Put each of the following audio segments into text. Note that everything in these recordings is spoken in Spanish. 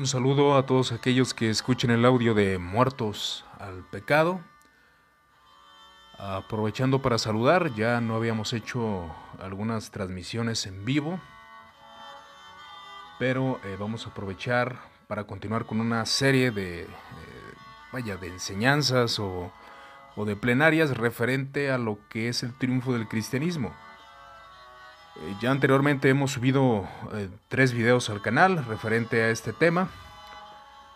Un saludo a todos aquellos que escuchen el audio de Muertos al Pecado. Aprovechando para saludar, ya no habíamos hecho algunas transmisiones en vivo, pero eh, vamos a aprovechar para continuar con una serie de, eh, vaya, de enseñanzas o, o de plenarias referente a lo que es el triunfo del cristianismo. Eh, ya anteriormente hemos subido eh, tres videos al canal referente a este tema,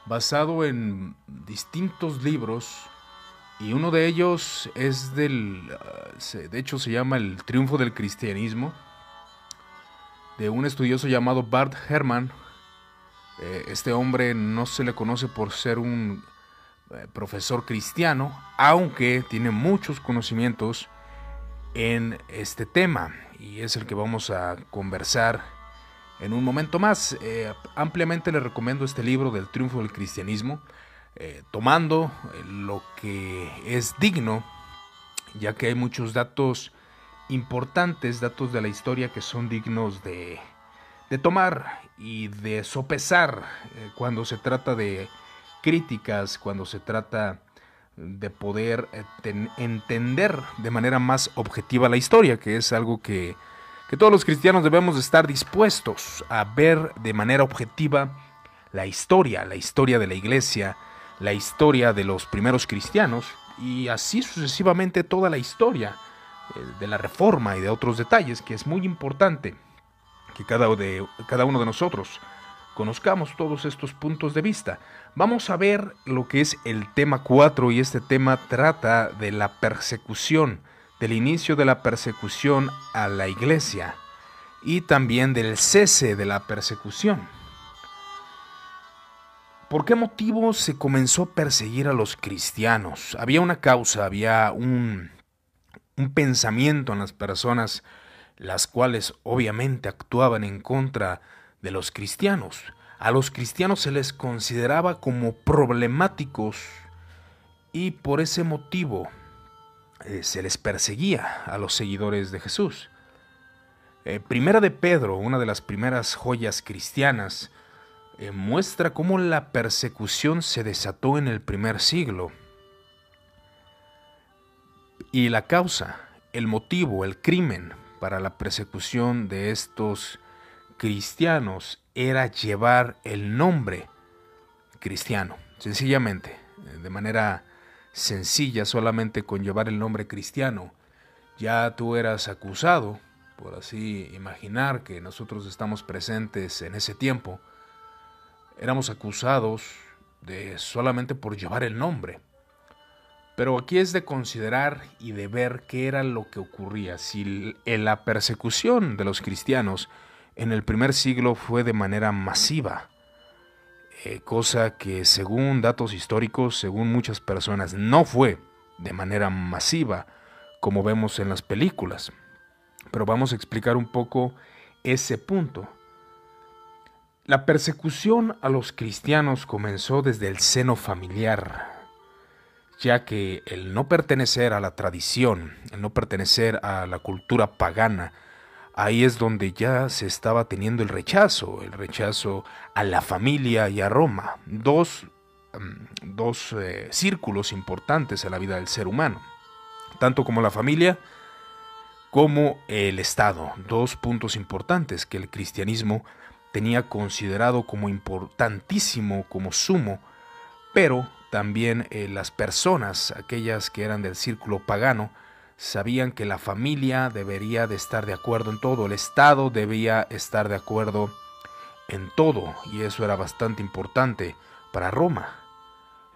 basado en distintos libros, y uno de ellos es del, ah, de hecho se llama El triunfo del cristianismo, de un estudioso llamado Bart Herman. Eh, este hombre no se le conoce por ser un profesor cristiano, aunque tiene muchos conocimientos en este tema y es el que vamos a conversar en un momento más. Eh, ampliamente le recomiendo este libro del triunfo del cristianismo, eh, tomando eh, lo que es digno, ya que hay muchos datos importantes, datos de la historia que son dignos de, de tomar y de sopesar cuando se trata de críticas, cuando se trata de poder eh, entender de manera más objetiva la historia, que es algo que, que todos los cristianos debemos estar dispuestos a ver de manera objetiva la historia, la historia de la iglesia, la historia de los primeros cristianos y así sucesivamente toda la historia eh, de la reforma y de otros detalles que es muy importante que cada, de, cada uno de nosotros conozcamos todos estos puntos de vista. Vamos a ver lo que es el tema 4 y este tema trata de la persecución, del inicio de la persecución a la iglesia y también del cese de la persecución. ¿Por qué motivo se comenzó a perseguir a los cristianos? Había una causa, había un, un pensamiento en las personas, las cuales obviamente actuaban en contra de los cristianos. A los cristianos se les consideraba como problemáticos y por ese motivo eh, se les perseguía a los seguidores de Jesús. Eh, primera de Pedro, una de las primeras joyas cristianas, eh, muestra cómo la persecución se desató en el primer siglo. Y la causa, el motivo, el crimen para la persecución de estos cristianos era llevar el nombre cristiano, sencillamente, de manera sencilla, solamente con llevar el nombre cristiano, ya tú eras acusado, por así imaginar que nosotros estamos presentes en ese tiempo, éramos acusados de solamente por llevar el nombre. Pero aquí es de considerar y de ver qué era lo que ocurría. Si en la persecución de los cristianos en el primer siglo fue de manera masiva, eh, cosa que según datos históricos, según muchas personas, no fue de manera masiva, como vemos en las películas. Pero vamos a explicar un poco ese punto. La persecución a los cristianos comenzó desde el seno familiar, ya que el no pertenecer a la tradición, el no pertenecer a la cultura pagana, ahí es donde ya se estaba teniendo el rechazo, el rechazo a la familia y a Roma, dos, mm, dos eh, círculos importantes en la vida del ser humano, tanto como la familia como el Estado, dos puntos importantes que el cristianismo tenía considerado como importantísimo, como sumo, pero también eh, las personas, aquellas que eran del círculo pagano, sabían que la familia debería de estar de acuerdo en todo, el Estado debía estar de acuerdo en todo, y eso era bastante importante para Roma.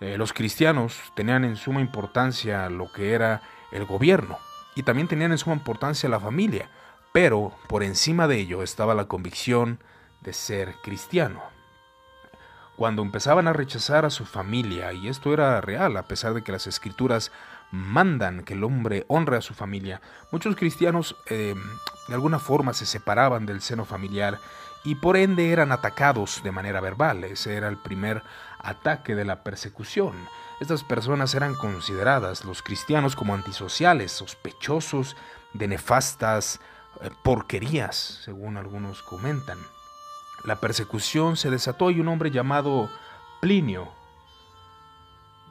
Eh, los cristianos tenían en suma importancia lo que era el gobierno, y también tenían en suma importancia la familia, pero por encima de ello estaba la convicción de ser cristiano. Cuando empezaban a rechazar a su familia, y esto era real, a pesar de que las escrituras mandan que el hombre honre a su familia. Muchos cristianos eh, de alguna forma se separaban del seno familiar y por ende eran atacados de manera verbal. Ese era el primer ataque de la persecución. Estas personas eran consideradas los cristianos como antisociales, sospechosos de nefastas eh, porquerías, según algunos comentan. la persecución se desató y un hombre llamado Plinio,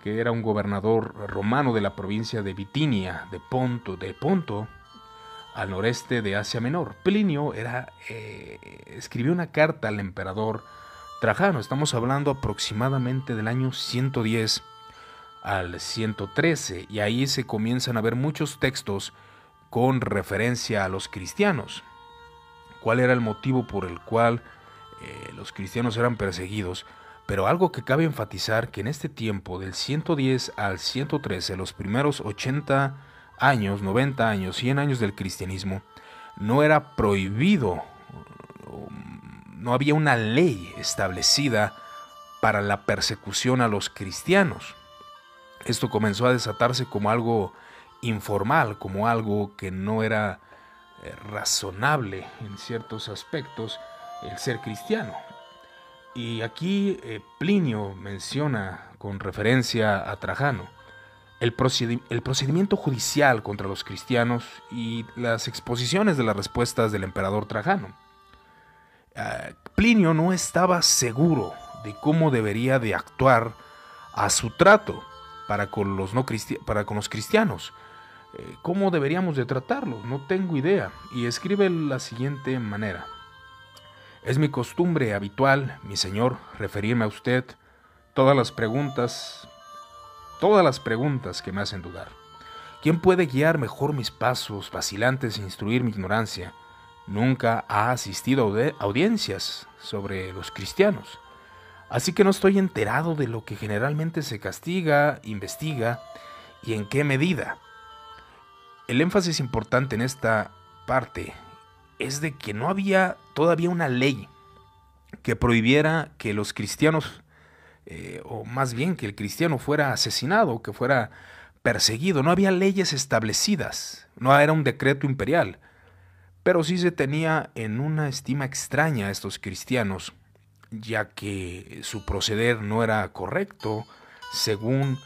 que era un gobernador romano de la provincia de Bitinia, de Ponto, de Ponto, al noreste de Asia Menor. Plinio era, eh, escribió una carta al emperador Trajano, estamos hablando aproximadamente del año 110 al 113, y ahí se comienzan a ver muchos textos con referencia a los cristianos. ¿Cuál era el motivo por el cual eh, los cristianos eran perseguidos? Pero algo que cabe enfatizar que en este tiempo, del 110 al 113, los primeros 80 años, 90 años, 100 años del cristianismo, no era prohibido, no había una ley establecida para la persecución a los cristianos. Esto comenzó a desatarse como algo informal, como algo que no era eh, razonable en ciertos aspectos el ser cristiano. Y aquí eh, Plinio menciona con referencia a Trajano el, procedimiento judicial contra los cristianos y las exposiciones de las respuestas del emperador Trajano. Ah, Plinio no estaba seguro de cómo debería de actuar a su trato para con los, no para con los cristianos. Eh, ¿Cómo deberíamos de tratarlos? No tengo idea. Y escribe la siguiente manera. Es mi costumbre habitual, mi señor, referirme a usted todas las preguntas todas las preguntas que me hacen dudar. ¿Quién puede guiar mejor mis pasos vacilantes e instruir mi ignorancia? Nunca ha asistido a audiencias sobre los cristianos. Así que no estoy enterado de lo que generalmente se castiga, investiga y en qué medida. El énfasis importante en esta parte es de que no había todavía una ley que prohibiera que los cristianos eh, o más bien que el cristiano fuera asesinado, que fuera perseguido. No había leyes establecidas, no era un decreto imperial, pero sí se tenía en una estima extraña a estos cristianos, ya que su proceder no era correcto, según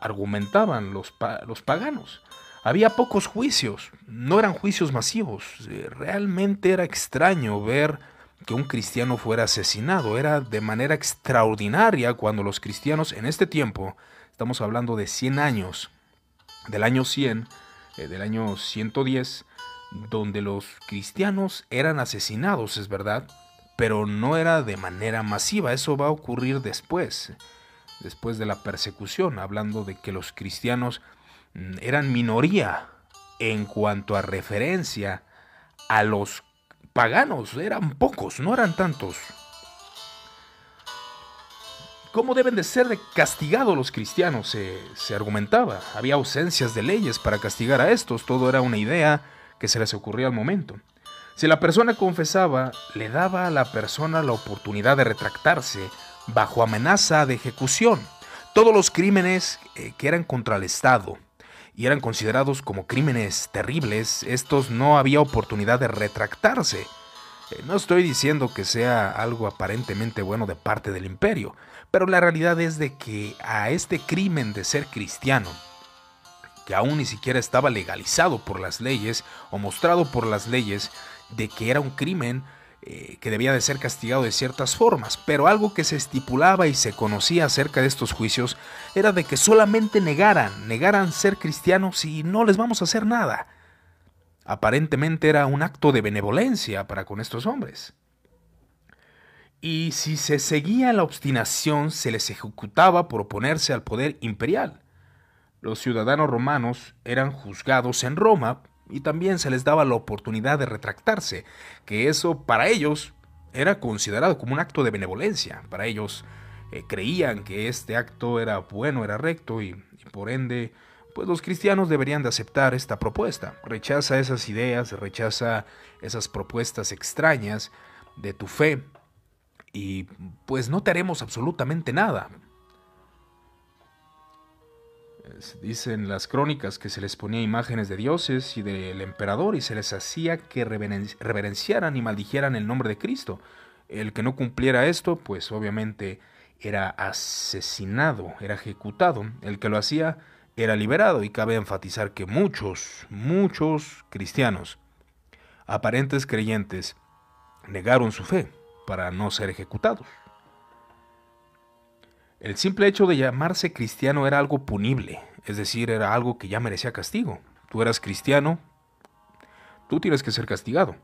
argumentaban los, los paganos. Había pocos juicios, no eran juicios masivos. Eh, realmente era extraño ver que un cristiano fuera asesinado. Era de manera extraordinaria cuando los cristianos en este tiempo, estamos hablando de 100 años, del año 100, eh, del año 110, donde los cristianos eran asesinados, es verdad, pero no era de manera masiva. Eso va a ocurrir después, después de la persecución, hablando de que los cristianos eran minoría en cuanto a referencia a los paganos, eran pocos, no eran tantos. ¿Cómo deben de ser castigados los cristianos? Se, se, argumentaba. Había ausencias de leyes para castigar a estos. Todo era una idea que se les ocurría al momento. Si la persona confesaba, le daba a la persona la oportunidad de retractarse bajo amenaza de ejecución. Todos los crímenes eh, que eran contra el Estado, eran considerados como crímenes terribles, estos no había oportunidad de retractarse. Eh, no estoy diciendo que sea algo aparentemente bueno de parte del imperio, pero la realidad es de que a este crimen de ser cristiano, que aún ni siquiera estaba legalizado por las leyes o mostrado por las leyes de que era un crimen, eh, que debía de ser castigado de ciertas formas, pero algo que se estipulaba y se conocía acerca de estos juicios era de que solamente negaran, negaran ser cristianos y no les vamos a hacer nada. Aparentemente era un acto de benevolencia para con estos hombres. Y si se seguía la obstinación, se les ejecutaba por oponerse al poder imperial. Los ciudadanos romanos eran juzgados en Roma y también se les daba la oportunidad de retractarse, que eso para ellos era considerado como un acto de benevolencia. Para ellos eh, creían que este acto era bueno, era recto y, y, por ende, pues los cristianos deberían de aceptar esta propuesta. Rechaza esas ideas, rechaza esas propuestas extrañas de tu fe y pues no te haremos absolutamente nada. Dicen las crónicas que se les ponía imágenes de dioses y del emperador y se les hacía que reverenciaran y maldijeran el nombre de Cristo. El que no cumpliera esto, pues obviamente era asesinado, era ejecutado. El que lo hacía era liberado y cabe enfatizar que muchos, muchos cristianos, aparentes creyentes, negaron su fe. para no ser ejecutados. El simple hecho de llamarse cristiano era algo punible, es decir, era algo que ya merecía castigo. Tú eras cristiano, tú tienes que ser castigado.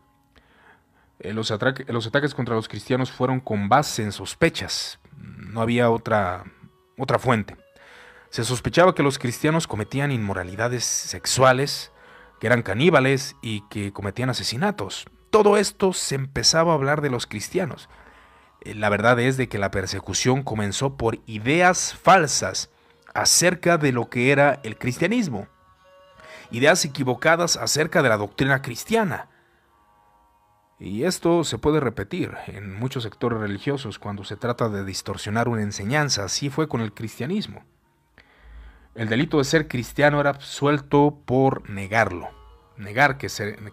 Eh, los, ataques contra los cristianos fueron con base en sospechas, no había otra fuente. Se sospechaba que los cristianos cometían inmoralidades sexuales, que eran caníbales y que cometían asesinatos. Todo esto se empezaba a hablar de los cristianos. Eh, la verdad es de que la persecución comenzó por ideas falsas acerca de lo que era el cristianismo. Ideas equivocadas acerca de la doctrina cristiana. Y esto se puede repetir en muchos sectores religiosos cuando se trata de distorsionar una enseñanza. Así fue con el cristianismo. El delito de ser cristiano era absuelto por negarlo, negar que,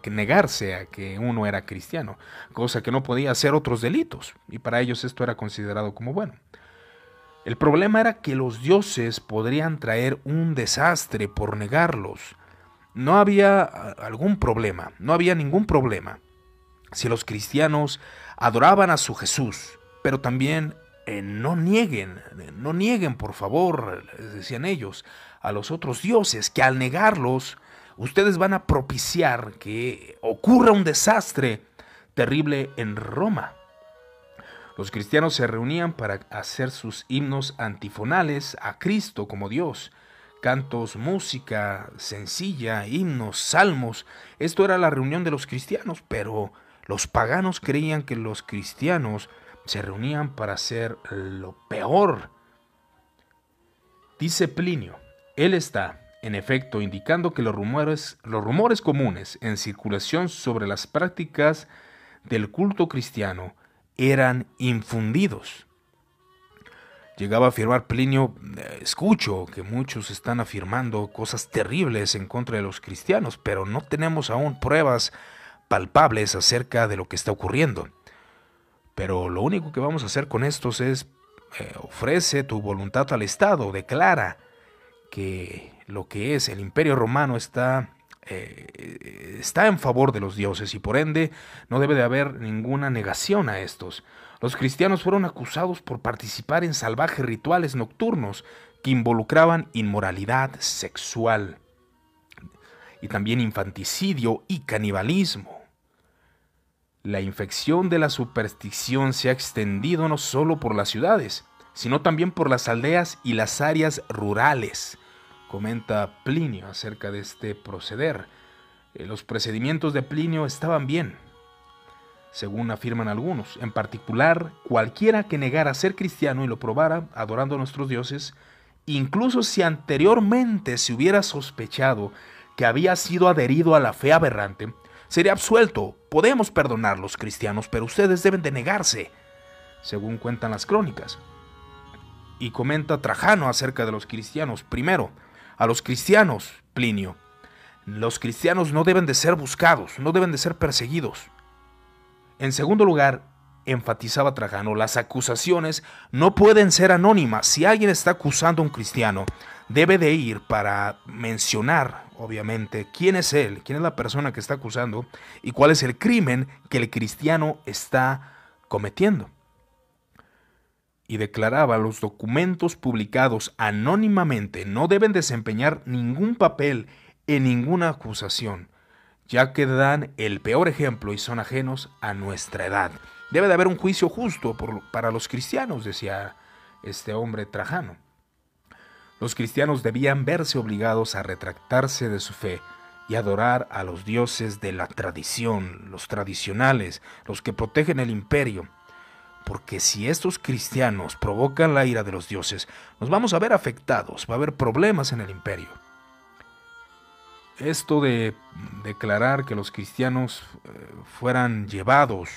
negarse a que uno era cristiano, cosa que no podía hacer otros delitos, y para ellos esto era considerado como bueno. El problema era que los dioses podrían traer un desastre por negarlos. No había algún problema, no había ningún problema si los cristianos adoraban a su Jesús, pero también eh, no nieguen, no nieguen por favor, decían ellos, a los otros dioses, que al negarlos, ustedes van a propiciar que ocurra un desastre terrible en Roma. Los cristianos se reunían para hacer sus himnos antifonales a Cristo como Dios, cantos, música sencilla, himnos, salmos. Esto era la reunión de los cristianos, pero los paganos creían que los cristianos se reunían para hacer lo peor. Dice Plinio, él está, en efecto, indicando que los rumores, los rumores comunes en circulación sobre las prácticas del culto cristiano eran infundidos. Llegaba a afirmar Plinio, escucho que muchos están afirmando cosas terribles en contra de los cristianos, pero no tenemos aún pruebas palpables acerca de lo que está ocurriendo. Pero lo único que vamos a hacer con estos es eh, ofrece tu voluntad al Estado, declara que lo que es el imperio romano está, eh, está en favor de los dioses y por ende no debe de haber ninguna negación a estos. Los cristianos fueron acusados por participar en salvajes rituales nocturnos que involucraban inmoralidad sexual y también infanticidio y canibalismo. La infección de la superstición se ha extendido no solo por las ciudades, sino también por las aldeas y las áreas rurales. Comenta Plinio acerca de este proceder. Eh, los procedimientos de Plinio estaban bien, según afirman algunos. En particular, cualquiera que negara ser cristiano y lo probara adorando a nuestros dioses, incluso si anteriormente se hubiera sospechado que había sido adherido a la fe aberrante, sería absuelto. Podemos perdonar los cristianos, pero ustedes deben de negarse, según cuentan las crónicas. Y comenta Trajano acerca de los cristianos. Primero, a los cristianos, Plinio. Los cristianos no deben de ser buscados, no deben de ser perseguidos. En segundo lugar, enfatizaba Trajano, las acusaciones no pueden ser anónimas. Si alguien está acusando a un cristiano, debe de ir para mencionar obviamente, quién es él, quién es la persona que está acusando y cuál es el crimen que el cristiano está cometiendo. Y declaraba los documentos publicados anónimamente no deben desempeñar ningún papel en ninguna acusación, ya que dan el peor ejemplo y son ajenos a nuestra edad. Debe de haber un juicio justo para los cristianos, decía este hombre Trajano. Los cristianos debían verse obligados a retractarse de su fe y adorar a los dioses de la tradición, los tradicionales, los que protegen el imperio. Porque si estos cristianos provocan la ira de los dioses, nos vamos a ver afectados, va a haber problemas en el imperio. Esto de declarar que los cristianos eh, fueran llevados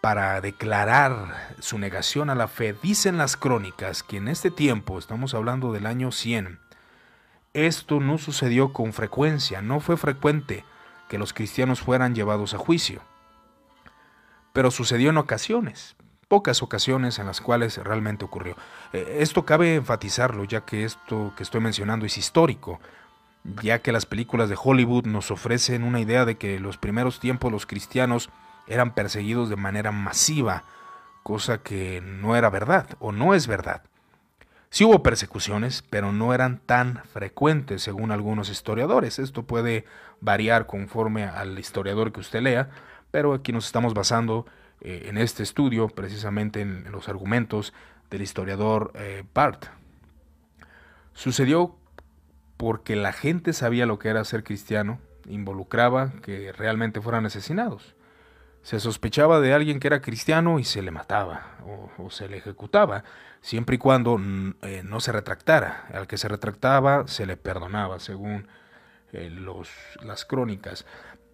para declarar su negación a la fe, dicen las crónicas que en este tiempo, estamos hablando del año 100, esto no sucedió con frecuencia, no fue frecuente que los cristianos fueran llevados a juicio. Pero sucedió en ocasiones, pocas ocasiones en las cuales realmente ocurrió. Eh, esto cabe enfatizarlo, ya que esto que estoy mencionando es histórico, ya que las películas de Hollywood nos ofrecen una idea de que en los primeros tiempos los cristianos eran perseguidos de manera masiva, cosa que no era verdad o no es verdad. Sí hubo persecuciones, pero no eran tan frecuentes según algunos historiadores. Esto puede variar conforme al historiador que usted lea, pero aquí nos estamos basando eh, en este estudio precisamente en, los argumentos del historiador eh, Bart. Sucedió porque la gente sabía lo que era ser cristiano, involucraba que realmente fueran asesinados. Se sospechaba de alguien que era cristiano y se le mataba o, se le ejecutaba, siempre y cuando eh, no se retractara. Al que se retractaba se le perdonaba, según los, las crónicas.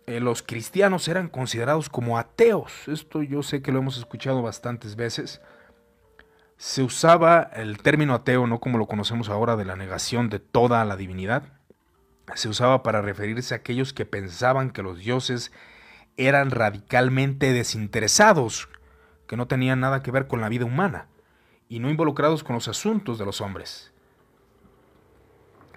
Eh, los cristianos eran considerados como ateos. Esto yo sé que lo hemos escuchado bastantes veces. Se usaba el término ateo no como lo conocemos ahora de la negación de toda la divinidad. Se usaba para referirse a aquellos que pensaban que los dioses eran radicalmente desinteresados, que no tenían nada que ver con la vida humana y no involucrados con los asuntos de los hombres.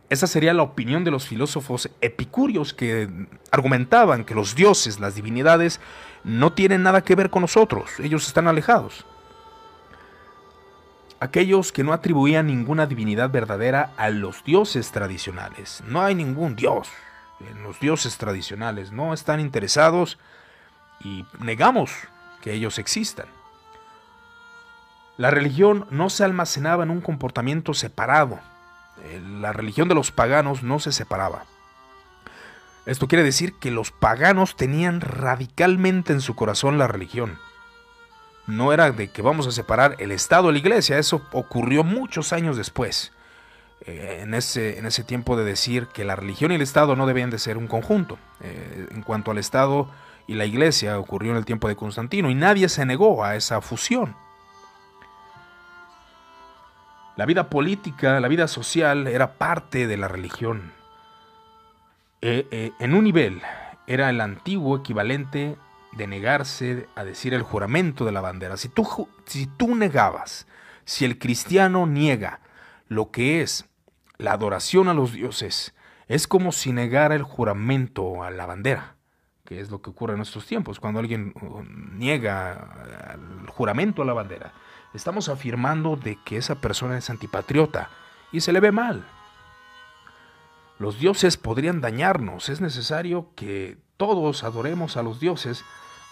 Esa sería la opinión de los filósofos epicúreos que argumentaban que los dioses, las divinidades, no tienen nada que ver con nosotros, ellos están alejados. Aquellos que no atribuían ninguna divinidad verdadera a los dioses tradicionales. No hay ningún dios en los dioses tradicionales, no están interesados y negamos que ellos existan. La religión no se almacenaba en un comportamiento separado. Eh, la religión de los paganos no se separaba. Esto quiere decir que los paganos tenían radicalmente en su corazón la religión. No era de que vamos a separar el Estado de la Iglesia, eso ocurrió muchos años después. Eh, en, ese, en ese tiempo de decir que la religión y el Estado no debían de ser un conjunto. Eh, en cuanto al Estado y la Iglesia ocurrió en el tiempo de Constantino y nadie se negó a esa fusión. La vida política, la vida social era parte de la religión. Eh, eh, en un nivel era el antiguo equivalente de negarse a decir el juramento de la bandera. Si tú, si tú negabas, si el cristiano niega lo que es la adoración a los dioses, es como si negara el juramento a la bandera, que es lo que ocurre en estos tiempos, cuando alguien uh, niega el juramento a la bandera estamos afirmando de que esa persona es antipatriota y se le ve mal. Los dioses podrían dañarnos, es necesario que todos adoremos a los dioses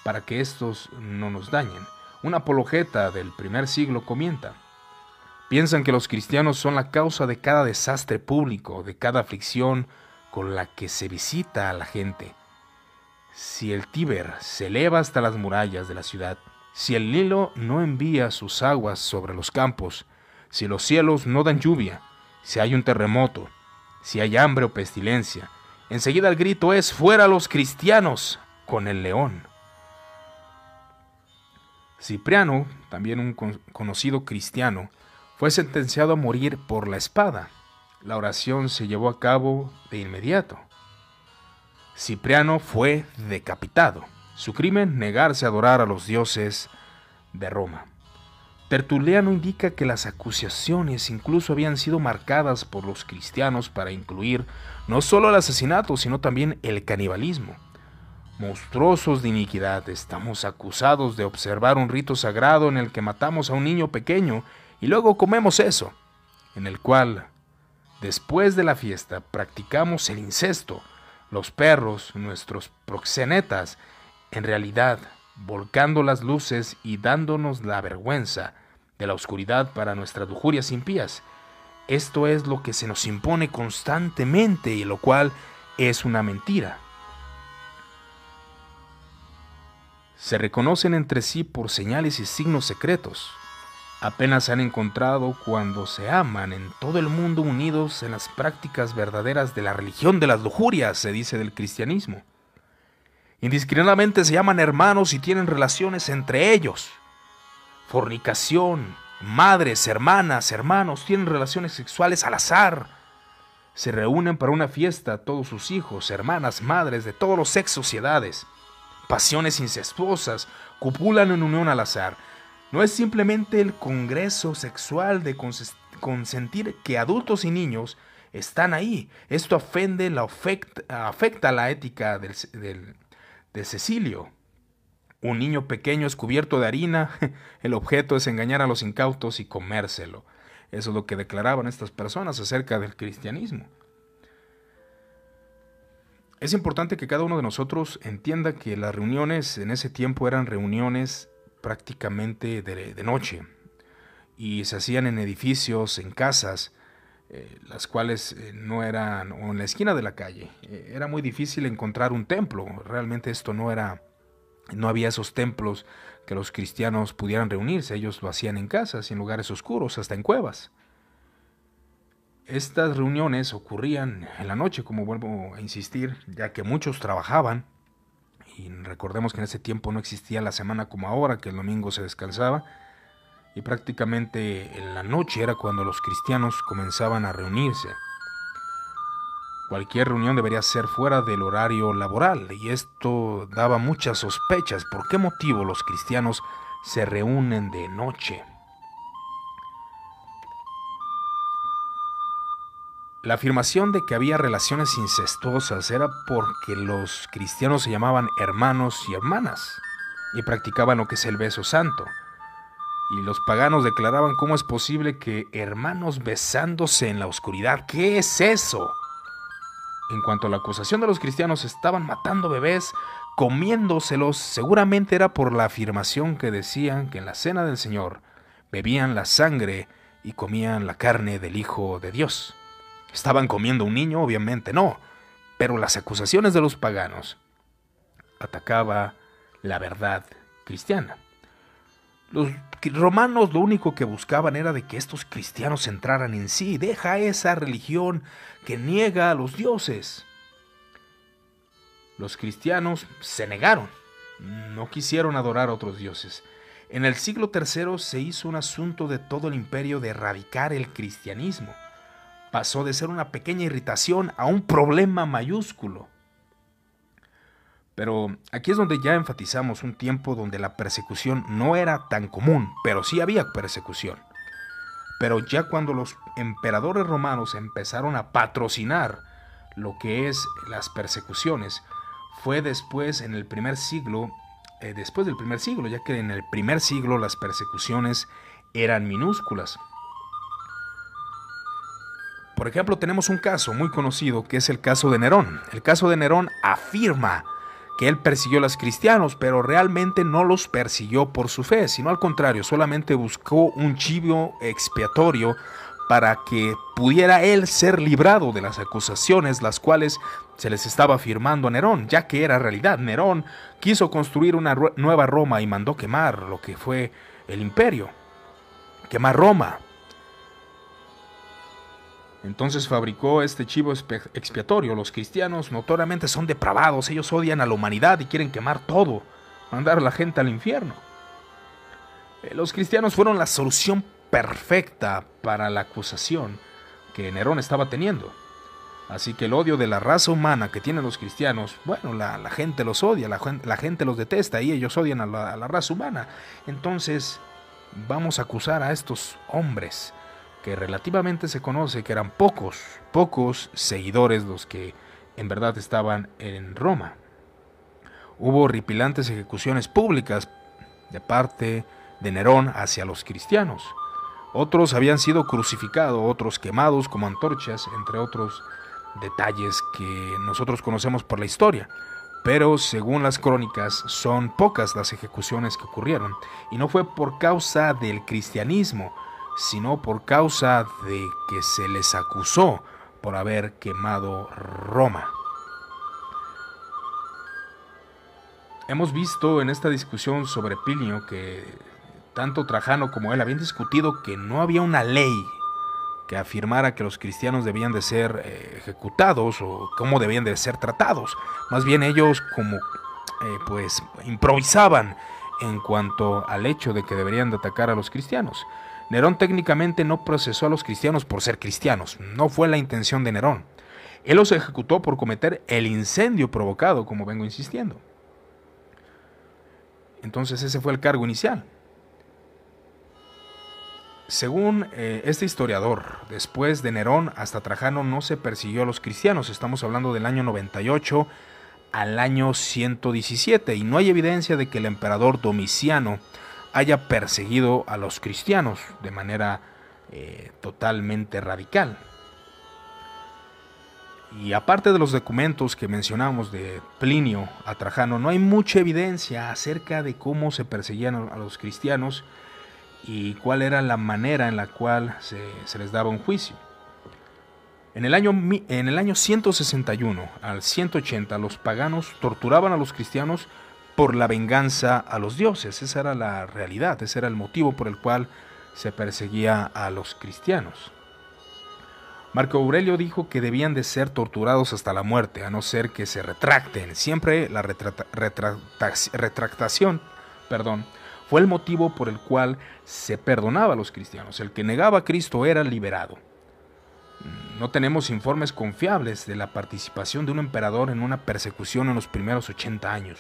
para que estos no nos dañen. Una apologeta del primer siglo comenta, piensan que los cristianos son la causa de cada desastre público, de cada aflicción con la que se visita a la gente. Si el Tíber se eleva hasta las murallas de la ciudad, si el Nilo no envía sus aguas sobre los campos, si los cielos no dan lluvia, si hay un terremoto, si hay hambre o pestilencia, enseguida el grito es fuera los cristianos con el león. Cipriano, también un conocido cristiano, fue sentenciado a morir por la espada. La oración se llevó a cabo de inmediato. Cipriano fue decapitado. Su crimen, negarse a adorar a los dioses de Roma. Tertuliano indica que las acusaciones incluso habían sido marcadas por los cristianos para incluir no solo el asesinato, sino también el canibalismo. Monstruosos de iniquidad, estamos acusados de observar un rito sagrado en el que matamos a un niño pequeño y luego comemos eso, en el cual, después de la fiesta, practicamos el incesto. Los perros, nuestros proxenetas, en realidad, volcando las luces y dándonos la vergüenza de la oscuridad para nuestras lujurias impías. Esto es lo que se nos impone constantemente y lo cual es una mentira. Se reconocen entre sí por señales y signos secretos. Apenas se han encontrado cuando se aman en todo el mundo unidos en las prácticas verdaderas de la religión de las lujurias, se dice del cristianismo. Indiscriminadamente se llaman hermanos y tienen relaciones entre ellos. Fornicación, madres, hermanas, hermanos tienen relaciones sexuales al azar. Se reúnen para una fiesta todos sus hijos, hermanas, madres de todos los sexos y edades. Pasiones incestuosas copulan en unión al azar. No es simplemente el congreso sexual de consentir que adultos y niños están ahí. Esto afecta, afecta la ética del de Cecilio, un niño pequeño es cubierto de harina, el objeto es engañar a los incautos y comérselo. Eso es lo que declaraban estas personas acerca del cristianismo. Es importante que cada uno de nosotros entienda que las reuniones en ese tiempo eran reuniones prácticamente de, noche y se hacían en edificios, en casas, eh, las cuales eh, no eran, en la esquina de la calle. Eh, era muy difícil encontrar un templo, realmente esto no era, no había esos templos que los cristianos pudieran reunirse, ellos lo hacían en casas, en lugares oscuros, hasta en cuevas. Estas reuniones ocurrían en la noche, como vuelvo a insistir, ya que muchos trabajaban, y recordemos que en ese tiempo no existía la semana como ahora, que el domingo se descansaba, y prácticamente en la noche era cuando los cristianos comenzaban a reunirse. Cualquier reunión debería ser fuera del horario laboral, y esto daba muchas sospechas. ¿Por qué motivo los cristianos se reúnen de noche? La afirmación de que había relaciones incestuosas era porque los cristianos se llamaban hermanos y hermanas y practicaban lo que es el beso santo. Y los paganos declaraban cómo es posible que hermanos besándose en la oscuridad. ¿Qué es eso? En cuanto a la acusación de los cristianos estaban matando bebés, comiéndoselos, seguramente era por la afirmación que decían que en la cena del Señor bebían la sangre y comían la carne del Hijo de Dios. ¿Estaban comiendo un niño? Obviamente no. Pero las acusaciones de los paganos atacaba la verdad cristiana. Los romanos lo único que buscaban era de que estos cristianos entraran en sí. Deja esa religión que niega a los dioses. Los cristianos se negaron. No quisieron adorar a otros dioses. En el siglo III se hizo un asunto de todo el imperio de erradicar el cristianismo pasó de ser una pequeña irritación a un problema mayúsculo. Pero aquí es donde ya enfatizamos un tiempo donde la persecución no era tan común, pero sí había persecución. Pero ya cuando los emperadores romanos empezaron a patrocinar lo que es las persecuciones, fue después en el primer siglo, eh, después del primer siglo, ya que en el primer siglo las persecuciones eran minúsculas. Por ejemplo, tenemos un caso muy conocido que es el caso de Nerón. El caso de Nerón afirma que él persiguió a los cristianos, pero realmente no los persiguió por su fe, sino al contrario, solamente buscó un chivo expiatorio para que pudiera él ser librado de las acusaciones las cuales se les estaba afirmando a Nerón, ya que era realidad. Nerón quiso construir una nueva Roma y mandó quemar lo que fue el imperio, quemar Roma. Entonces fabricó este chivo expiatorio. Los cristianos notoriamente son depravados, ellos odian a la humanidad y quieren quemar todo, mandar a la gente al infierno. Eh, los cristianos fueron la solución perfecta para la acusación que Nerón estaba teniendo. Así que el odio de la raza humana que tienen los cristianos, bueno, la, gente los odia, la, gente los detesta y ellos odian a la raza humana. Entonces, vamos a acusar a estos hombres que relativamente se conoce que eran pocos, pocos seguidores los que en verdad estaban en Roma. Hubo horripilantes ejecuciones públicas de parte de Nerón hacia los cristianos. Otros habían sido crucificados, otros quemados como antorchas, entre otros detalles que nosotros conocemos por la historia. Pero según las crónicas son pocas las ejecuciones que ocurrieron y no fue por causa del cristianismo, sino por causa de que se les acusó por haber quemado Roma. Hemos visto en esta discusión sobre Plinio que tanto Trajano como él habían discutido que no había una ley que afirmara que los cristianos debían de ser eh, ejecutados o cómo debían de ser tratados. Más bien ellos como eh, pues improvisaban en cuanto al hecho de que deberían de atacar a los cristianos. Nerón técnicamente no procesó a los cristianos por ser cristianos, no fue la intención de Nerón. Él los ejecutó por cometer el incendio provocado, como vengo insistiendo. Entonces ese fue el cargo inicial. Según eh, este historiador, después de Nerón hasta Trajano no se persiguió a los cristianos, estamos hablando del año 98 al año 117 y no hay evidencia de que el emperador Domiciano haya perseguido a los cristianos de manera eh, totalmente radical. Y aparte de los documentos que mencionamos de Plinio a Trajano, no hay mucha evidencia acerca de cómo se perseguían a los cristianos y cuál era la manera en la cual se, se les daba un juicio. En el, año, en el año 161 al 180 los paganos torturaban a los cristianos por la venganza a los dioses. Esa era la realidad, ese era el motivo por el cual se perseguía a los cristianos. Marco Aurelio dijo que debían de ser torturados hasta la muerte, a no ser que se retracten. Siempre la retractación perdón, fue el motivo por el cual se perdonaba a los cristianos. El que negaba a Cristo era liberado. No tenemos informes confiables de la participación de un emperador en una persecución en los primeros 80 años.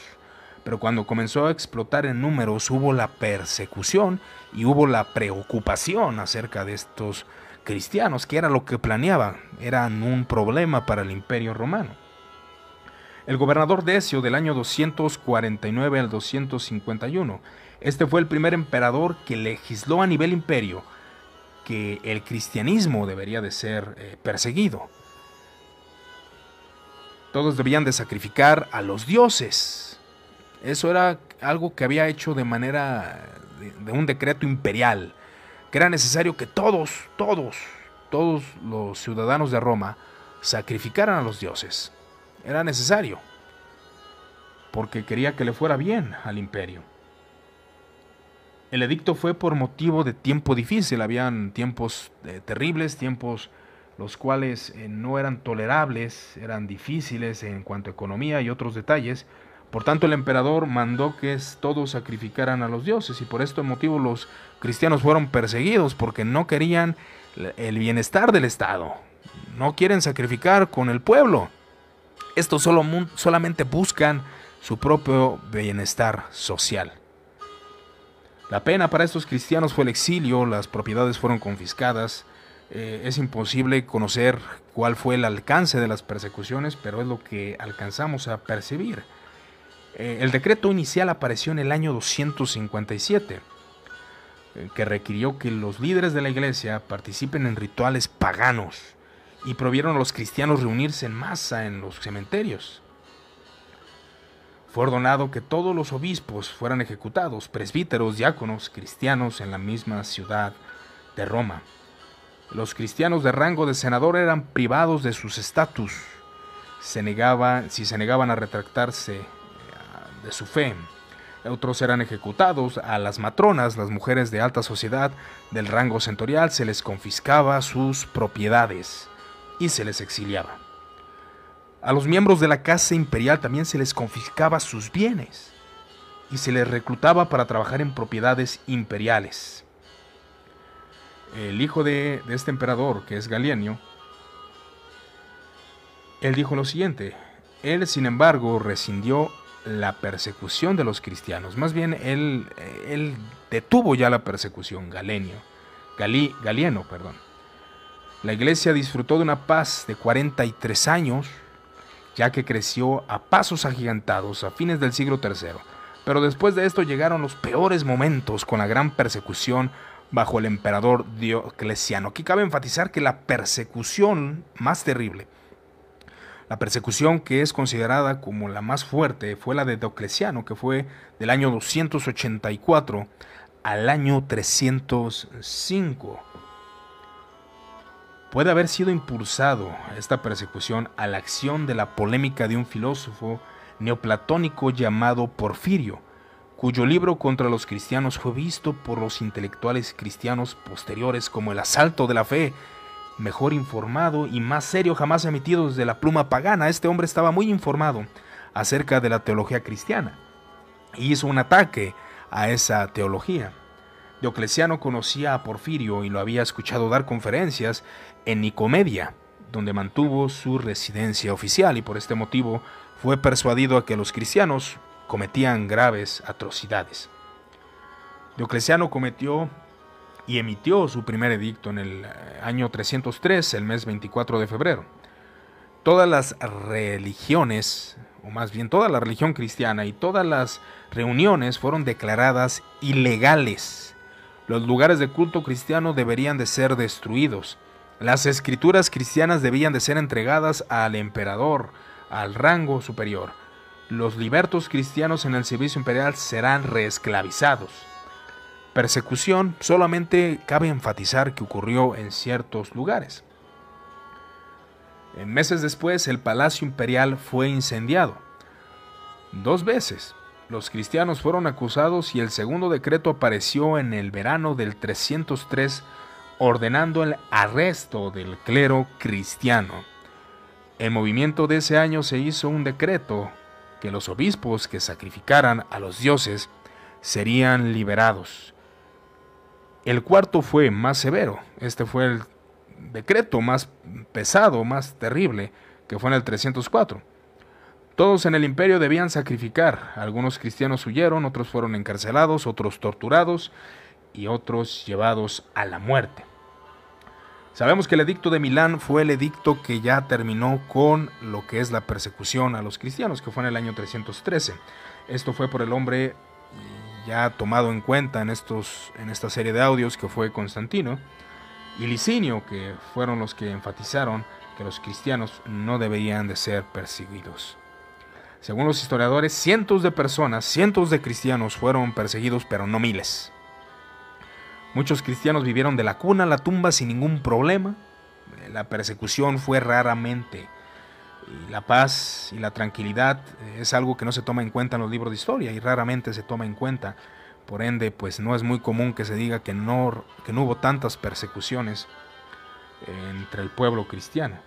Pero cuando comenzó a explotar en números hubo la persecución y hubo la preocupación acerca de estos cristianos, que era lo que planeaban, eran un problema para el imperio romano. El gobernador Decio del año 249 al 251, este fue el primer emperador que legisló a nivel imperio que el cristianismo debería de ser eh, perseguido. Todos debían de sacrificar a los dioses. Eso era algo que había hecho de manera de, un decreto imperial, que era necesario que todos, todos, todos los ciudadanos de Roma sacrificaran a los dioses. Era necesario, porque quería que le fuera bien al imperio. El edicto fue por motivo de tiempo difícil, habían tiempos eh, terribles, tiempos los cuales eh, no eran tolerables, eran difíciles en cuanto a economía y otros detalles. Por tanto, el emperador mandó que todos sacrificaran a los dioses y por este motivo los cristianos fueron perseguidos porque no querían el bienestar del Estado. No quieren sacrificar con el pueblo. Estos solo, solamente buscan su propio bienestar social. La pena para estos cristianos fue el exilio, las propiedades fueron confiscadas. Eh, es imposible conocer cuál fue el alcance de las persecuciones, pero es lo que alcanzamos a percibir. Eh, el decreto inicial apareció en el año 257, eh, que requirió que los líderes de la iglesia participen en rituales paganos y prohibieron a los cristianos reunirse en masa en los cementerios. Fue ordenado que todos los obispos fueran ejecutados, presbíteros, diáconos, cristianos en la misma ciudad de Roma. Los cristianos de rango de senador eran privados de sus estatus se si se negaban a retractarse de su fe. Otros eran ejecutados, a las matronas, las mujeres de alta sociedad del rango senatorial, se les confiscaba sus propiedades y se les exiliaba. A los miembros de la casa imperial también se les confiscaba sus bienes y se les reclutaba para trabajar en propiedades imperiales. El hijo de, este emperador, que es Galienio, él dijo lo siguiente, él sin embargo rescindió la persecución de los cristianos, más bien él, él detuvo ya la persecución, Galenio, Galieno, perdón. La iglesia disfrutó de una paz de 43 años, ya que creció a pasos agigantados a fines del siglo III. Pero después de esto llegaron los peores momentos con la gran persecución bajo el emperador Diocleciano. Aquí cabe enfatizar que la persecución más terrible, la persecución que es considerada como la más fuerte, fue la de Diocleciano, que fue del año 284 al año 305 puede haber sido impulsado esta persecución a la acción de la polémica de un filósofo neoplatónico llamado Porfirio, cuyo libro contra los cristianos fue visto por los intelectuales cristianos posteriores como el asalto de la fe, mejor informado y más serio jamás emitido desde la pluma pagana. Este hombre estaba muy informado acerca de la teología cristiana y hizo un ataque a esa teología. Diocleciano conocía a Porfirio y lo había escuchado dar conferencias en Nicomedia, donde mantuvo su residencia oficial y por este motivo fue persuadido a que los cristianos cometían graves atrocidades. Diocleciano cometió y emitió su primer edicto en el eh, año 303, el mes 24 de febrero. Todas las religiones o más bien toda la religión cristiana y todas las reuniones fueron declaradas ilegales. Los lugares de culto cristiano deberían de ser destruidos. Las escrituras cristianas debían de ser entregadas al emperador, al rango superior. Los libertos cristianos en el servicio imperial serán reesclavizados. Persecución solamente cabe enfatizar que ocurrió en ciertos lugares. En meses después, el palacio imperial fue incendiado. Dos veces. Los cristianos fueron acusados y el segundo decreto apareció en el verano del 303 ordenando el arresto del clero cristiano. En movimiento de ese año se hizo un decreto que los obispos que sacrificaran a los dioses serían liberados. El cuarto fue más severo, este fue el decreto más pesado, más terrible, que fue en el 304. Todos en el imperio debían sacrificar. Algunos cristianos huyeron, otros fueron encarcelados, otros torturados y otros llevados a la muerte. Sabemos que el edicto de Milán fue el edicto que ya terminó con lo que es la persecución a los cristianos, que fue en el año 313. Esto fue por el hombre ya tomado en cuenta en, estos, en esta serie de audios que fue Constantino y Licinio, que fueron los que enfatizaron que los cristianos no deberían de ser perseguidos. Según los historiadores, cientos de personas, cientos de cristianos fueron perseguidos, pero no miles. Muchos cristianos vivieron de la cuna a la tumba sin ningún problema. La persecución fue raramente. Y la paz y la tranquilidad es algo que no se toma en cuenta en los libros de historia y raramente se toma en cuenta por ende, pues no es muy común que se diga que no, que no hubo tantas persecuciones entre el pueblo cristiano.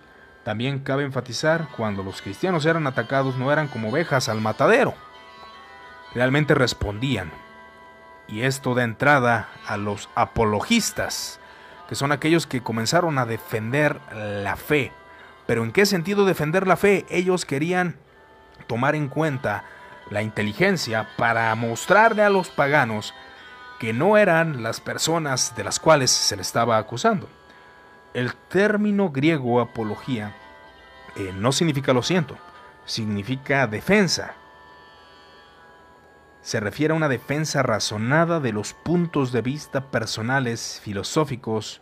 También cabe enfatizar, cuando los cristianos eran atacados no eran como ovejas al matadero, realmente respondían. Y esto da entrada a los apologistas, que son aquellos que comenzaron a defender la fe. Pero ¿en qué sentido defender la fe? Ellos querían tomar en cuenta la inteligencia para mostrarle a los paganos que no eran las personas de las cuales se le estaba acusando. El término griego apología eh, no significa lo siento, significa defensa. Se refiere a una defensa razonada de los puntos de vista personales, filosóficos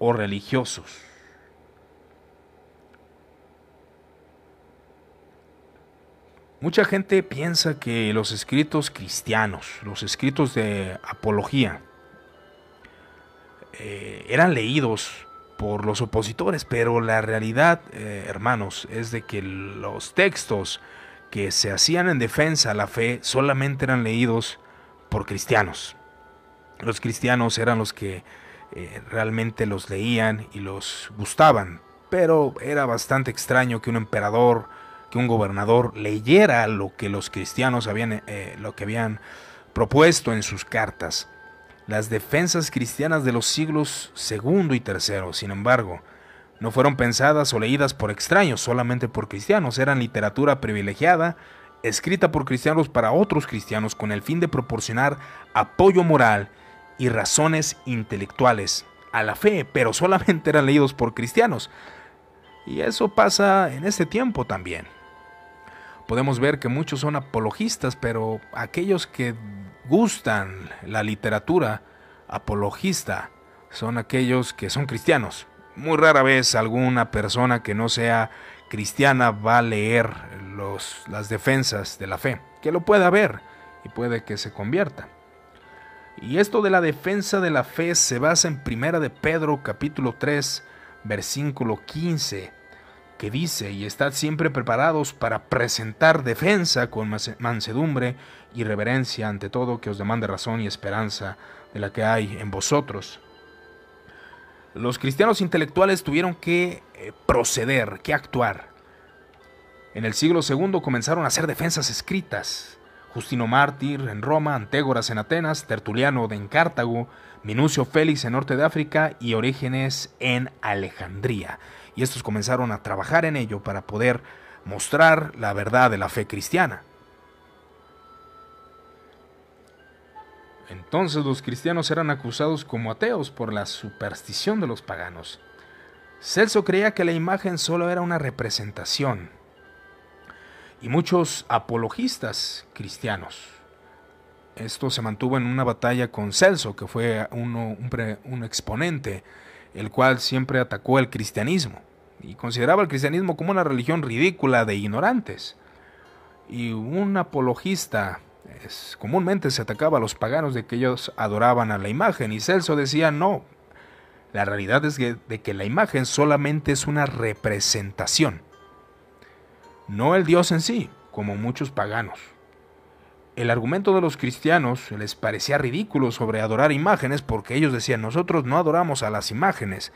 o religiosos. Mucha gente piensa que los escritos cristianos, los escritos de apología, eh, eran leídos por los opositores, pero la realidad, eh, hermanos, es de que los textos que se hacían en defensa a la fe solamente eran leídos por cristianos. Los cristianos eran los que eh, realmente los leían y los gustaban, pero era bastante extraño que un emperador, que un gobernador leyera lo que los cristianos habían, eh, lo que habían propuesto en sus cartas. Las defensas cristianas de los siglos segundo y tercero, sin embargo, no fueron pensadas o leídas por extraños, solamente por cristianos, eran literatura privilegiada, escrita por cristianos para otros cristianos con el fin de proporcionar apoyo moral y razones intelectuales a la fe, pero solamente eran leídos por cristianos. Y eso pasa en este tiempo también podemos ver que muchos son apologistas, pero aquellos que gustan la literatura apologista son aquellos que son cristianos. Muy rara vez alguna persona que no sea cristiana va a leer los, las defensas de la fe, que lo pueda ver y puede que se convierta. Y esto de la defensa de la fe se basa en Primera de Pedro capítulo 3 versículo 15 que dice, y estad siempre preparados para presentar defensa con mansedumbre y reverencia ante todo que os demande razón y esperanza de la que hay en vosotros. Los cristianos intelectuales tuvieron que eh, proceder, que actuar. En el siglo II comenzaron a hacer defensas escritas. Justino Mártir en Roma, Antégoras en Atenas, Tertuliano en Cartago, Minucio Félix en Norte de África y Orígenes en Alejandría y estos comenzaron a trabajar en ello para poder mostrar la verdad de la fe cristiana. Entonces los cristianos eran acusados como ateos por la superstición de los paganos. Celso creía que la imagen solo era una representación y muchos apologistas cristianos. Esto se mantuvo en una batalla con Celso, que fue uno, un, exponente, el cual siempre atacó el cristianismo y consideraba el cristianismo como una religión ridícula de ignorantes. Y un apologista es, comúnmente se atacaba a los paganos de que ellos adoraban a la imagen y Celso decía no, la realidad es que, de que la imagen solamente es una representación, no el Dios en sí, como muchos paganos. El argumento de los cristianos les parecía ridículo sobre adorar imágenes porque ellos decían nosotros no adoramos a las imágenes,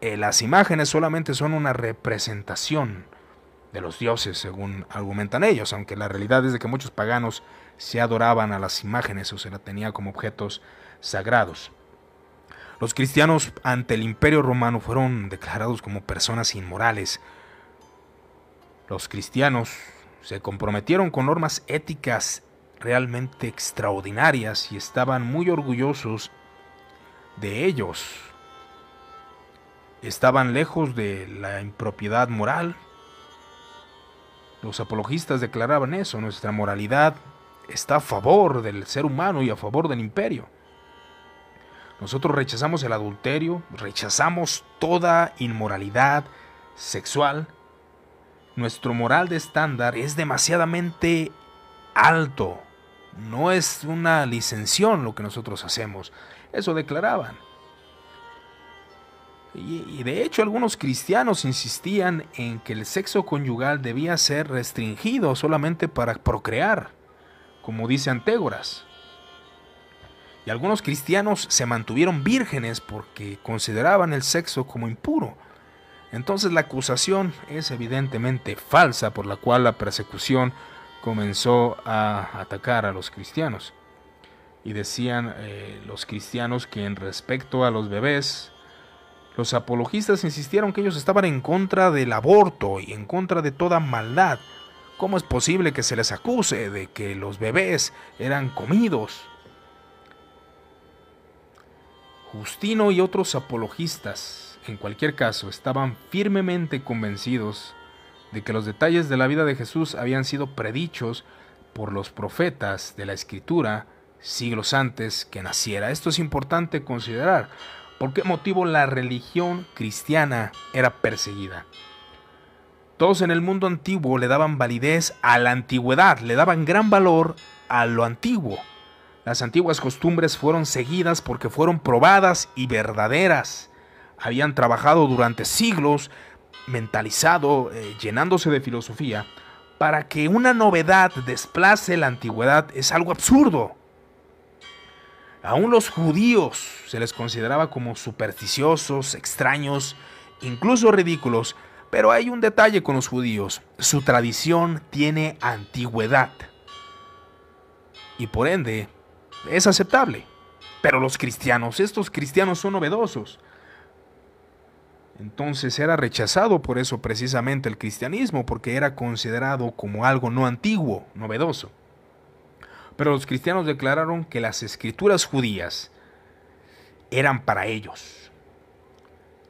eh, las imágenes solamente son una representación de los dioses, según argumentan ellos, aunque la realidad es de que muchos paganos se adoraban a las imágenes o se la tenía como objetos sagrados. Los cristianos ante el imperio romano fueron declarados como personas inmorales. Los cristianos se comprometieron con normas éticas realmente extraordinarias y estaban muy orgullosos de ellos. Estaban lejos de la impropiedad moral. Los apologistas declaraban eso, nuestra moralidad está a favor del ser humano y a favor del imperio. Nosotros rechazamos el adulterio, rechazamos toda inmoralidad sexual. Nuestro moral de estándar es demasiadamente alto. No es una licención lo que nosotros hacemos. Eso declaraban. Y, de hecho algunos cristianos insistían en que el sexo conyugal debía ser restringido solamente para procrear, como dice Antégoras. Y algunos cristianos se mantuvieron vírgenes porque consideraban el sexo como impuro. Entonces la acusación es evidentemente falsa por la cual la persecución comenzó a atacar a los cristianos. Y decían eh, los cristianos que en respecto a los bebés, los apologistas insistieron que ellos estaban en contra del aborto y en contra de toda maldad. ¿Cómo es posible que se les acuse de que los bebés eran comidos? Justino y otros apologistas, en cualquier caso, estaban firmemente convencidos de que los detalles de la vida de Jesús habían sido predichos por los profetas de la Escritura siglos antes que naciera. Esto es importante considerar. ¿Por qué motivo la religión cristiana era perseguida? Todos en el mundo antiguo le daban validez a la antigüedad, le daban gran valor a lo antiguo. Las antiguas costumbres fueron seguidas porque fueron probadas y verdaderas. Habían trabajado durante siglos, mentalizado, eh, llenándose de filosofía, para que una novedad desplace la antigüedad es algo absurdo. Aún los judíos se les consideraba como supersticiosos, extraños, incluso ridículos, pero hay un detalle con los judíos, su tradición tiene antigüedad y por ende es aceptable. Pero los cristianos, estos cristianos son novedosos. Entonces era rechazado por eso precisamente el cristianismo, porque era considerado como algo no antiguo, novedoso. Pero los cristianos declararon que las escrituras judías eran para ellos.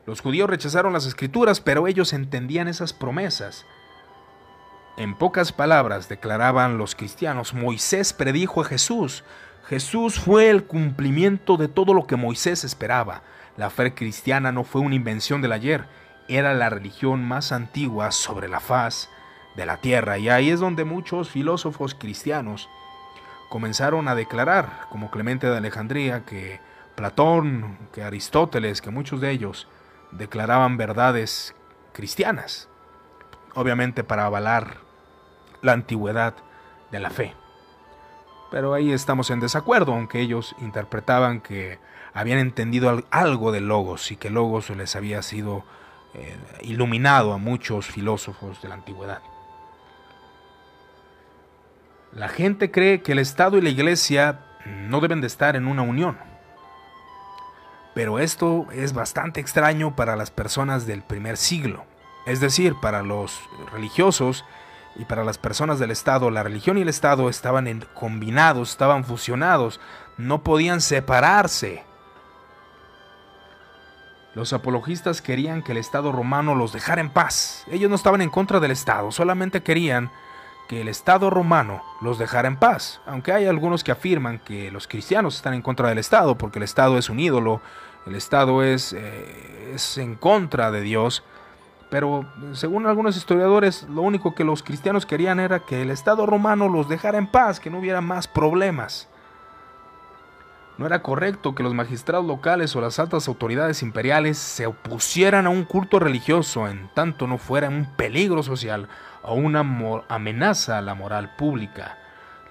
Los judíos rechazaron las escrituras, pero ellos entendían esas promesas. En pocas palabras declaraban los cristianos, Moisés predijo a Jesús. Jesús fue el cumplimiento de todo lo que Moisés esperaba. La fe cristiana no fue una invención del ayer, era la religión más antigua sobre la faz de la tierra. Y ahí es donde muchos filósofos cristianos comenzaron a declarar, como Clemente de Alejandría, que Platón, que Aristóteles, que muchos de ellos declaraban verdades cristianas, obviamente para avalar la antigüedad de la fe. Pero ahí estamos en desacuerdo, aunque ellos interpretaban que habían entendido algo de Logos y que Logos les había sido eh, iluminado a muchos filósofos de la antigüedad. La gente cree que el Estado y la Iglesia no deben de estar en una unión. Pero esto es bastante extraño para las personas del primer siglo. Es decir, para los religiosos y para las personas del Estado, la religión y el Estado estaban combinados, estaban fusionados, no podían separarse. Los apologistas querían que el Estado romano los dejara en paz. Ellos no estaban en contra del Estado, solamente querían que el Estado romano los dejara en paz, aunque hay algunos que afirman que los cristianos están en contra del Estado porque el Estado es un ídolo, el Estado es, eh, es en contra de Dios, pero según algunos historiadores lo único que los cristianos querían era que el Estado romano los dejara en paz, que no hubiera más problemas. No era correcto que los magistrados locales o las altas autoridades imperiales se opusieran a un culto religioso en tanto no fuera un peligro social o una amenaza a la moral pública.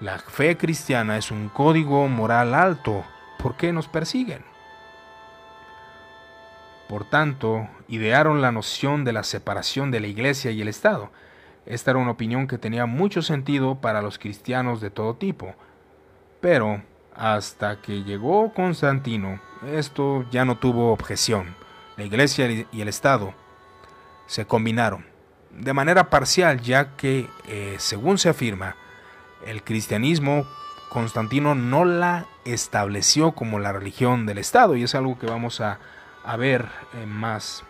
La fe cristiana es un código moral alto. ¿Por qué nos persiguen? Por tanto, idearon la noción de la separación de la Iglesia y el Estado. Esta era una opinión que tenía mucho sentido para los cristianos de todo tipo. Pero hasta que llegó Constantino, esto ya no tuvo objeción. La iglesia y el Estado se combinaron de manera parcial, ya que, eh, según se afirma, el cristianismo Constantino no la estableció como la religión del Estado, y es algo que vamos a, ver eh, más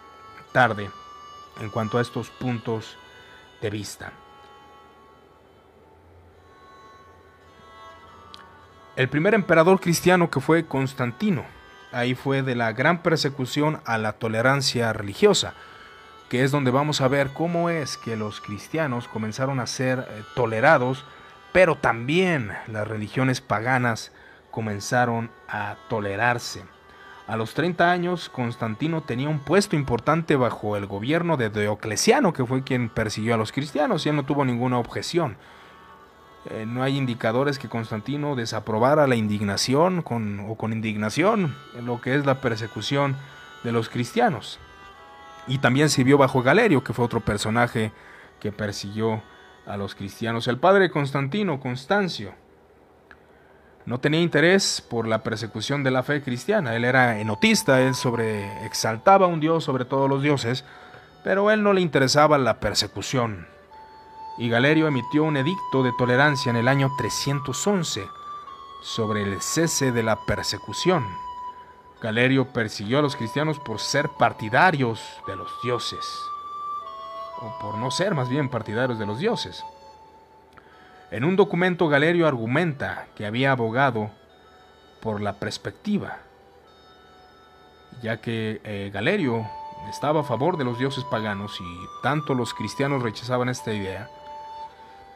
tarde en cuanto a estos puntos de vista. El primer emperador cristiano que fue Constantino. Ahí fue de la gran persecución a la tolerancia religiosa, que es donde vamos a ver cómo es que los cristianos comenzaron a ser eh, tolerados, pero también las religiones paganas comenzaron a tolerarse. A los 30 años, Constantino tenía un puesto importante bajo el gobierno de Diocleciano, que fue quien persiguió a los cristianos, y él no tuvo ninguna objeción. Eh, no hay indicadores que Constantino desaprobara la indignación o con indignación en lo que es la persecución de los cristianos. Y también sirvió bajo Galerio, que fue otro personaje que persiguió a los cristianos. El padre Constantino, Constancio, no tenía interés por la persecución de la fe cristiana. Él era enotista, él sobre, exaltaba a un dios sobre todos los dioses, pero a él no le interesaba la persecución y Galerio emitió un edicto de tolerancia en el año 311 sobre el cese de la persecución. Galerio persiguió a los cristianos por ser partidarios de los dioses, o por no ser más bien partidarios de los dioses. En un documento Galerio argumenta que había abogado por la perspectiva, ya que eh, Galerio estaba a favor de los dioses paganos y tanto los cristianos rechazaban esta idea,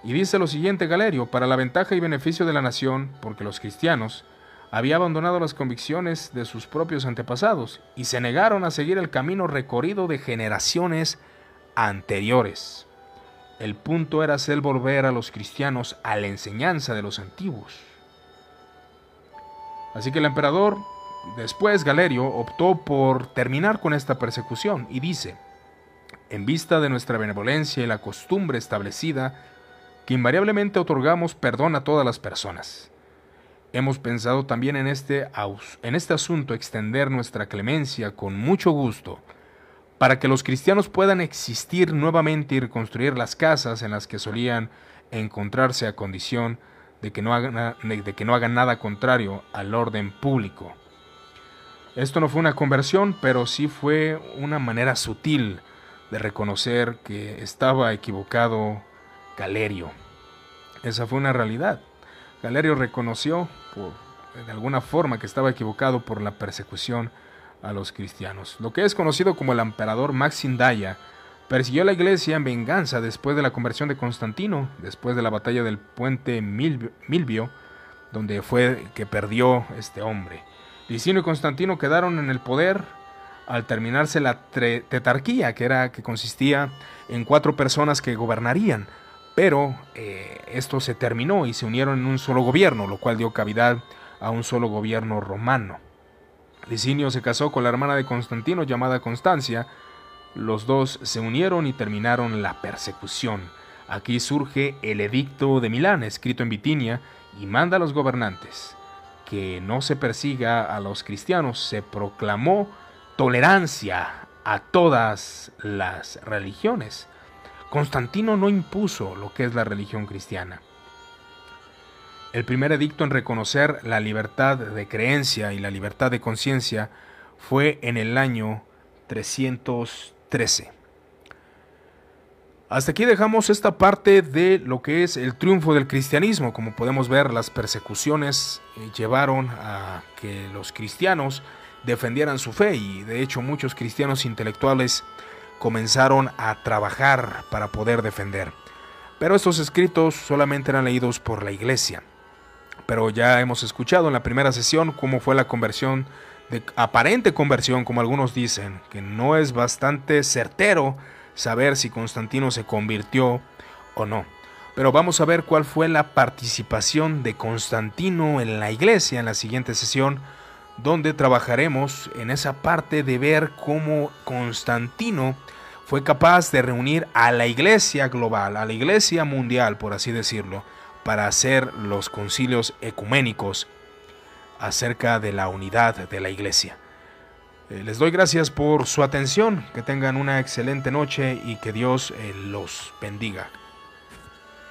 y dice lo siguiente Galerio, para la ventaja y beneficio de la nación, porque los cristianos habían abandonado las convicciones de sus propios antepasados y se negaron a seguir el camino recorrido de generaciones anteriores. El punto era hacer volver a los cristianos a la enseñanza de los antiguos. Así que el emperador, después Galerio, optó por terminar con esta persecución y dice, en vista de nuestra benevolencia y la costumbre establecida, que invariablemente otorgamos perdón a todas las personas. Hemos pensado también en este, este asunto extender nuestra clemencia con mucho gusto, para que los cristianos puedan existir nuevamente y reconstruir las casas en las que solían encontrarse a condición de que no hagan, de que no hagan nada contrario al orden público. Esto no fue una conversión, pero sí fue una manera sutil de reconocer que estaba equivocado Galerio. Esa fue una realidad. Galerio reconoció de alguna forma que estaba equivocado por la persecución a los cristianos. Lo que es conocido como el emperador Maxim Daya persiguió a la iglesia en venganza después de la conversión de Constantino, después de la batalla del puente Milvio, donde fue que perdió este hombre. Licinio y Constantino quedaron en el poder al terminarse la tetarquía, que era que consistía en cuatro personas que gobernarían pero eh, esto se terminó y se unieron en un solo gobierno, lo cual dio cavidad a un solo gobierno romano. Licinio se casó con la hermana de Constantino llamada Constancia. Los dos se unieron y terminaron la persecución. Aquí surge el edicto de Milán, escrito en Bitinia, y manda a los gobernantes que no se persiga a los cristianos. Se proclamó tolerancia a todas las religiones. Constantino no impuso lo que es la religión cristiana. El primer edicto en reconocer la libertad de creencia y la libertad de conciencia fue en el año 313. Hasta aquí dejamos esta parte de lo que es el triunfo del cristianismo. Como podemos ver, las persecuciones eh, llevaron a que los cristianos defendieran su fe y de hecho muchos cristianos intelectuales comenzaron a trabajar para poder defender. Pero estos escritos solamente eran leídos por la iglesia. Pero ya hemos escuchado en la primera sesión cómo fue la conversión, de aparente conversión, como algunos dicen, que no es bastante certero saber si Constantino se convirtió o no. Pero vamos a ver cuál fue la participación de Constantino en la iglesia en la siguiente sesión, donde trabajaremos en esa parte de ver cómo Constantino fue capaz de reunir a la iglesia global, a la iglesia mundial, por así decirlo, para hacer los concilios ecuménicos acerca de la unidad de la iglesia. Eh, les doy gracias por su atención, que tengan una excelente noche y que Dios eh, los bendiga.